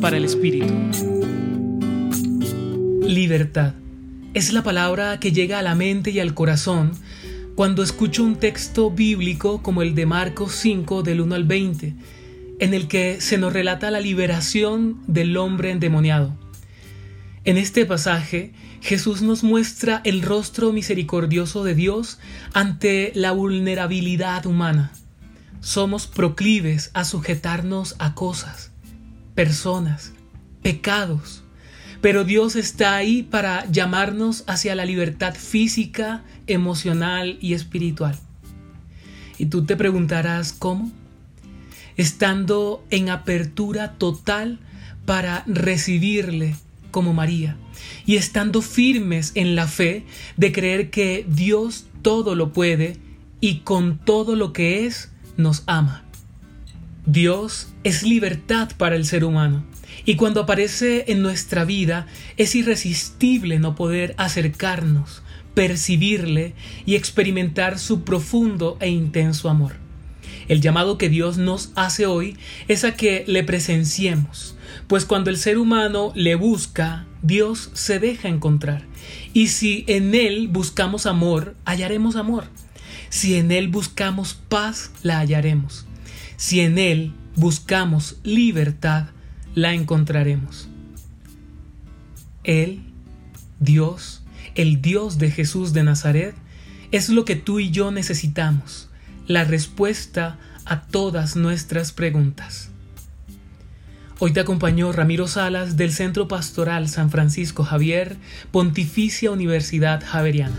Para el Espíritu. Libertad. Es la palabra que llega a la mente y al corazón cuando escucho un texto bíblico como el de Marcos 5 del 1 al 20, en el que se nos relata la liberación del hombre endemoniado. En este pasaje, Jesús nos muestra el rostro misericordioso de Dios ante la vulnerabilidad humana. Somos proclives a sujetarnos a cosas, personas, pecados, pero Dios está ahí para llamarnos hacia la libertad física, emocional y espiritual. Y tú te preguntarás cómo. Estando en apertura total para recibirle como María y estando firmes en la fe de creer que Dios todo lo puede y con todo lo que es nos ama. Dios es libertad para el ser humano y cuando aparece en nuestra vida es irresistible no poder acercarnos, percibirle y experimentar su profundo e intenso amor. El llamado que Dios nos hace hoy es a que le presenciemos, pues cuando el ser humano le busca, Dios se deja encontrar. Y si en Él buscamos amor, hallaremos amor. Si en Él buscamos paz, la hallaremos. Si en Él buscamos libertad, la encontraremos. Él, Dios, el Dios de Jesús de Nazaret, es lo que tú y yo necesitamos, la respuesta a todas nuestras preguntas. Hoy te acompañó Ramiro Salas del Centro Pastoral San Francisco Javier, Pontificia Universidad Javeriana.